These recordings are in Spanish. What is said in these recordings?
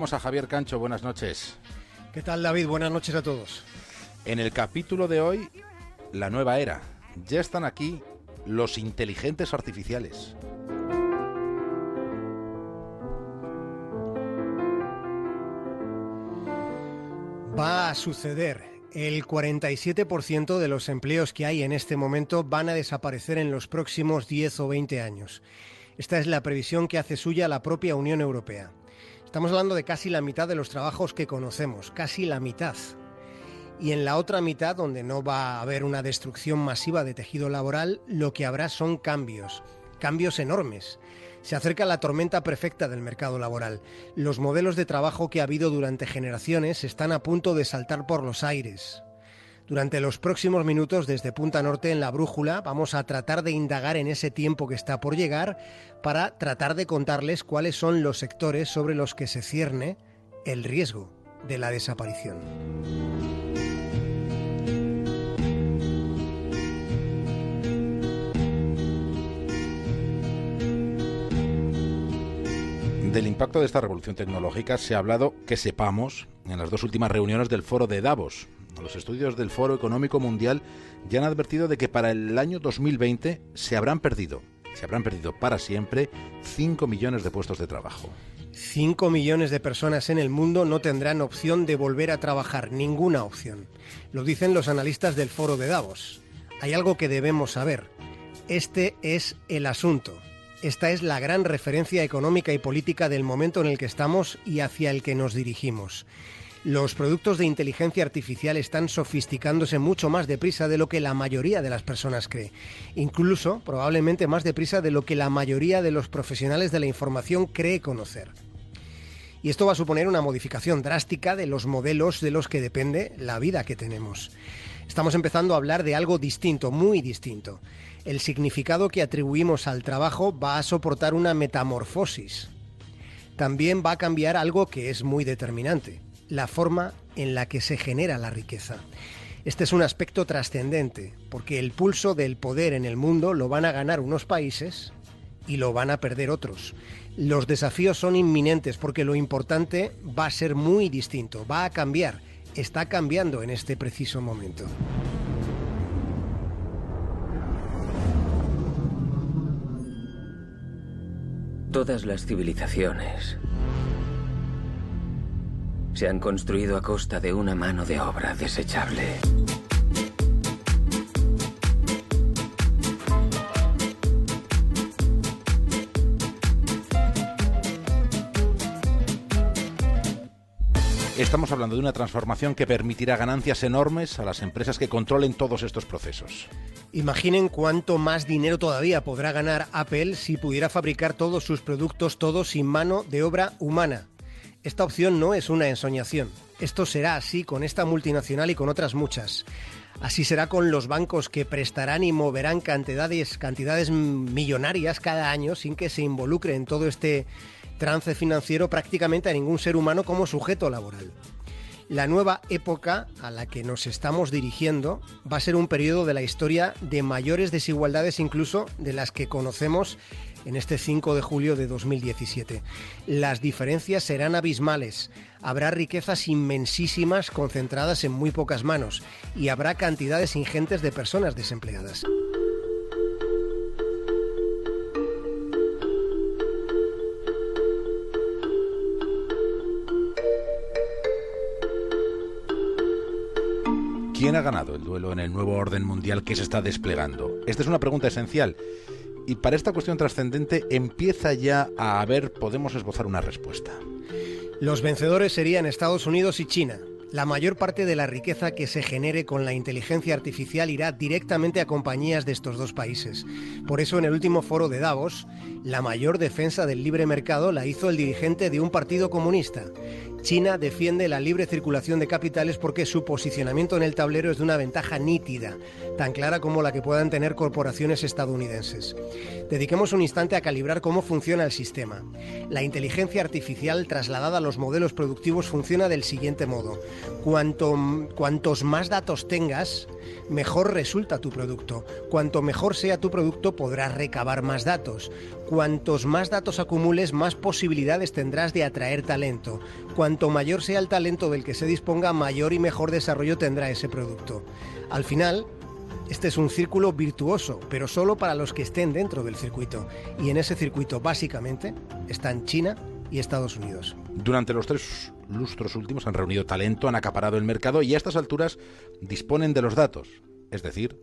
Vamos a Javier Cancho, buenas noches. ¿Qué tal David? Buenas noches a todos. En el capítulo de hoy, la nueva era. Ya están aquí los inteligentes artificiales. Va a suceder. El 47% de los empleos que hay en este momento van a desaparecer en los próximos 10 o 20 años. Esta es la previsión que hace suya la propia Unión Europea. Estamos hablando de casi la mitad de los trabajos que conocemos, casi la mitad. Y en la otra mitad, donde no va a haber una destrucción masiva de tejido laboral, lo que habrá son cambios, cambios enormes. Se acerca la tormenta perfecta del mercado laboral. Los modelos de trabajo que ha habido durante generaciones están a punto de saltar por los aires. Durante los próximos minutos desde Punta Norte en la Brújula vamos a tratar de indagar en ese tiempo que está por llegar para tratar de contarles cuáles son los sectores sobre los que se cierne el riesgo de la desaparición. Del impacto de esta revolución tecnológica se ha hablado, que sepamos, en las dos últimas reuniones del foro de Davos, los estudios del Foro Económico Mundial ya han advertido de que para el año 2020 se habrán perdido, se habrán perdido para siempre 5 millones de puestos de trabajo. 5 millones de personas en el mundo no tendrán opción de volver a trabajar, ninguna opción. Lo dicen los analistas del Foro de Davos. Hay algo que debemos saber. Este es el asunto. Esta es la gran referencia económica y política del momento en el que estamos y hacia el que nos dirigimos. Los productos de inteligencia artificial están sofisticándose mucho más deprisa de lo que la mayoría de las personas cree. Incluso, probablemente más deprisa de lo que la mayoría de los profesionales de la información cree conocer. Y esto va a suponer una modificación drástica de los modelos de los que depende la vida que tenemos. Estamos empezando a hablar de algo distinto, muy distinto. El significado que atribuimos al trabajo va a soportar una metamorfosis. También va a cambiar algo que es muy determinante la forma en la que se genera la riqueza. Este es un aspecto trascendente, porque el pulso del poder en el mundo lo van a ganar unos países y lo van a perder otros. Los desafíos son inminentes porque lo importante va a ser muy distinto, va a cambiar, está cambiando en este preciso momento. Todas las civilizaciones se han construido a costa de una mano de obra desechable. Estamos hablando de una transformación que permitirá ganancias enormes a las empresas que controlen todos estos procesos. Imaginen cuánto más dinero todavía podrá ganar Apple si pudiera fabricar todos sus productos todos sin mano de obra humana. Esta opción no es una ensoñación. Esto será así con esta multinacional y con otras muchas. Así será con los bancos que prestarán y moverán cantidades, cantidades millonarias cada año sin que se involucre en todo este trance financiero prácticamente a ningún ser humano como sujeto laboral. La nueva época a la que nos estamos dirigiendo va a ser un periodo de la historia de mayores desigualdades incluso de las que conocemos en este 5 de julio de 2017. Las diferencias serán abismales, habrá riquezas inmensísimas concentradas en muy pocas manos y habrá cantidades ingentes de personas desempleadas. ¿Quién ha ganado el duelo en el nuevo orden mundial que se está desplegando? Esta es una pregunta esencial y para esta cuestión trascendente empieza ya a haber, podemos esbozar una respuesta. Los vencedores serían Estados Unidos y China. La mayor parte de la riqueza que se genere con la inteligencia artificial irá directamente a compañías de estos dos países. Por eso en el último foro de Davos, la mayor defensa del libre mercado la hizo el dirigente de un partido comunista. China defiende la libre circulación de capitales porque su posicionamiento en el tablero es de una ventaja nítida, tan clara como la que puedan tener corporaciones estadounidenses. Dediquemos un instante a calibrar cómo funciona el sistema. La inteligencia artificial trasladada a los modelos productivos funciona del siguiente modo. Cuanto, cuantos más datos tengas, mejor resulta tu producto. Cuanto mejor sea tu producto, podrás recabar más datos. Cuantos más datos acumules, más posibilidades tendrás de atraer talento. Cuanto mayor sea el talento del que se disponga, mayor y mejor desarrollo tendrá ese producto. Al final, este es un círculo virtuoso, pero solo para los que estén dentro del circuito. Y en ese circuito, básicamente, están China y Estados Unidos. Durante los tres lustros últimos han reunido talento, han acaparado el mercado y a estas alturas disponen de los datos, es decir,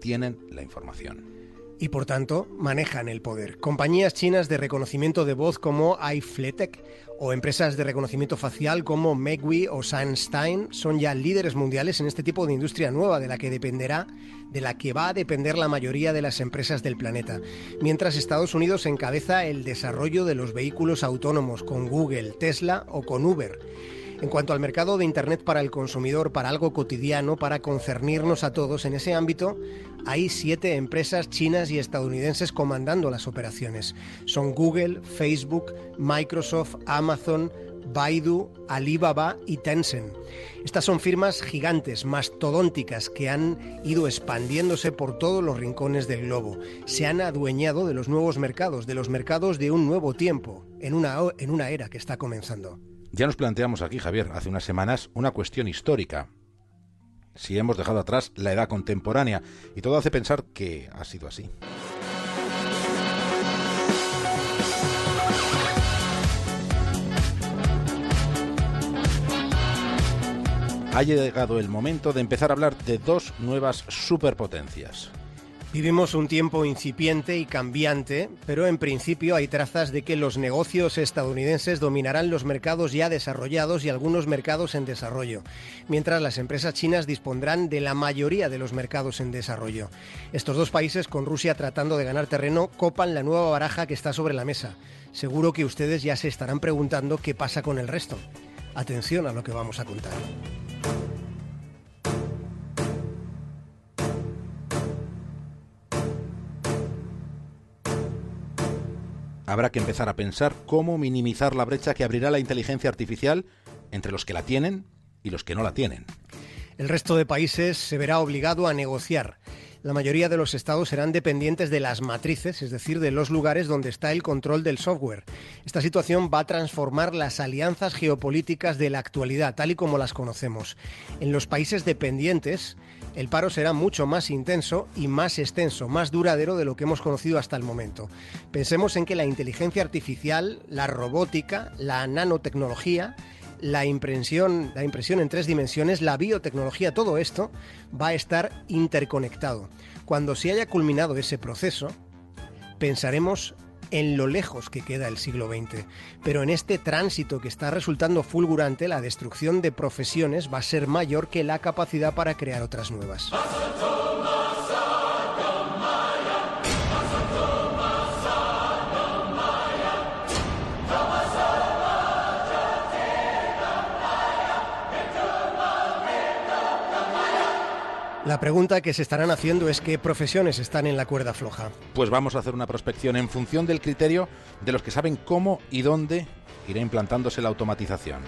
tienen la información y por tanto manejan el poder. Compañías chinas de reconocimiento de voz como iFletech o empresas de reconocimiento facial como Megui o Sunstein son ya líderes mundiales en este tipo de industria nueva de la que dependerá de la que va a depender la mayoría de las empresas del planeta, mientras Estados Unidos encabeza el desarrollo de los vehículos autónomos con Google, Tesla o con Uber. En cuanto al mercado de Internet para el consumidor, para algo cotidiano, para concernirnos a todos, en ese ámbito hay siete empresas chinas y estadounidenses comandando las operaciones. Son Google, Facebook, Microsoft, Amazon, Baidu, Alibaba y Tencent. Estas son firmas gigantes, mastodónticas, que han ido expandiéndose por todos los rincones del globo. Se han adueñado de los nuevos mercados, de los mercados de un nuevo tiempo, en una, en una era que está comenzando. Ya nos planteamos aquí, Javier, hace unas semanas, una cuestión histórica. Si hemos dejado atrás la edad contemporánea, y todo hace pensar que ha sido así. Ha llegado el momento de empezar a hablar de dos nuevas superpotencias, Vivimos un tiempo incipiente y cambiante, pero en principio hay trazas de que los negocios estadounidenses dominarán los mercados ya desarrollados y algunos mercados en desarrollo, mientras las empresas chinas dispondrán de la mayoría de los mercados en desarrollo. Estos dos países, con Rusia tratando de ganar terreno, copan la nueva baraja que está sobre la mesa. Seguro que ustedes ya se estarán preguntando qué pasa con el resto. Atención a lo que vamos a contar. Habrá que empezar a pensar cómo minimizar la brecha que abrirá la inteligencia artificial entre los que la tienen y los que no la tienen. El resto de países se verá obligado a negociar. La mayoría de los estados serán dependientes de las matrices, es decir, de los lugares donde está el control del software. Esta situación va a transformar las alianzas geopolíticas de la actualidad, tal y como las conocemos. En los países dependientes, el paro será mucho más intenso y más extenso, más duradero de lo que hemos conocido hasta el momento. Pensemos en que la inteligencia artificial, la robótica, la nanotecnología, la impresión, la impresión en tres dimensiones, la biotecnología, todo esto va a estar interconectado. Cuando se haya culminado ese proceso, pensaremos en lo lejos que queda el siglo XX. Pero en este tránsito que está resultando fulgurante, la destrucción de profesiones va a ser mayor que la capacidad para crear otras nuevas. La pregunta que se estarán haciendo es qué profesiones están en la cuerda floja. Pues vamos a hacer una prospección en función del criterio de los que saben cómo y dónde irá implantándose la automatización.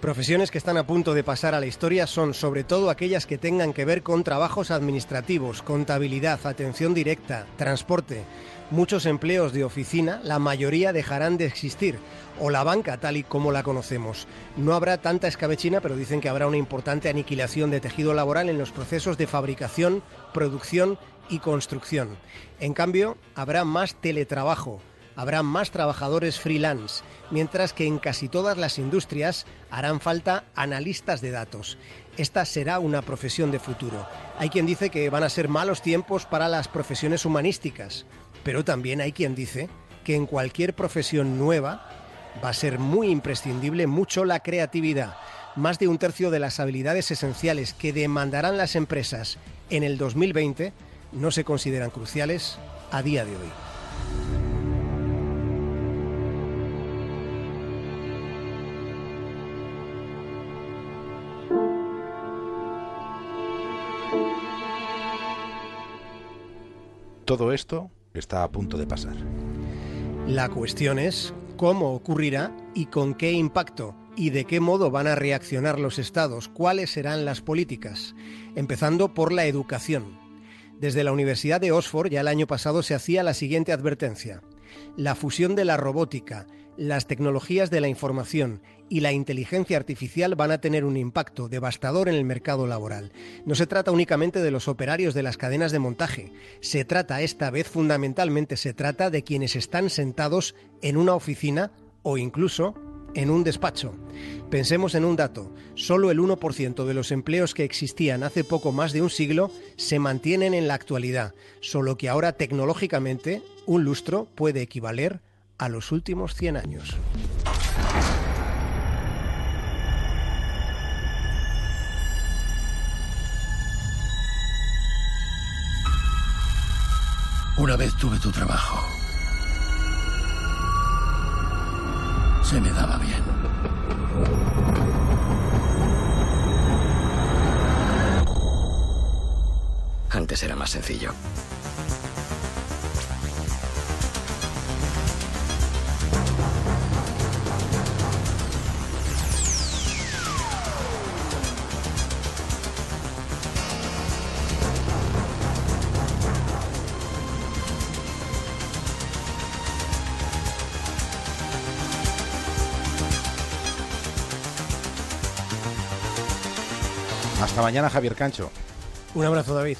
Profesiones que están a punto de pasar a la historia son sobre todo aquellas que tengan que ver con trabajos administrativos, contabilidad, atención directa, transporte. Muchos empleos de oficina, la mayoría dejarán de existir, o la banca tal y como la conocemos. No habrá tanta escabechina, pero dicen que habrá una importante aniquilación de tejido laboral en los procesos de fabricación, producción y construcción. En cambio, habrá más teletrabajo, habrá más trabajadores freelance, mientras que en casi todas las industrias harán falta analistas de datos. Esta será una profesión de futuro. Hay quien dice que van a ser malos tiempos para las profesiones humanísticas, pero también hay quien dice que en cualquier profesión nueva va a ser muy imprescindible mucho la creatividad. Más de un tercio de las habilidades esenciales que demandarán las empresas en el 2020 no se consideran cruciales a día de hoy. Todo esto está a punto de pasar. La cuestión es cómo ocurrirá y con qué impacto y de qué modo van a reaccionar los estados, cuáles serán las políticas, empezando por la educación. Desde la Universidad de Oxford ya el año pasado se hacía la siguiente advertencia. La fusión de la robótica, las tecnologías de la información y la inteligencia artificial van a tener un impacto devastador en el mercado laboral. No se trata únicamente de los operarios de las cadenas de montaje, se trata esta vez fundamentalmente se trata de quienes están sentados en una oficina o incluso en un despacho. Pensemos en un dato, solo el 1% de los empleos que existían hace poco más de un siglo se mantienen en la actualidad, solo que ahora tecnológicamente un lustro puede equivaler a los últimos 100 años. Una vez tuve tu trabajo. Se me daba bien. Antes era más sencillo. Hasta mañana, Javier Cancho. Un abrazo, David.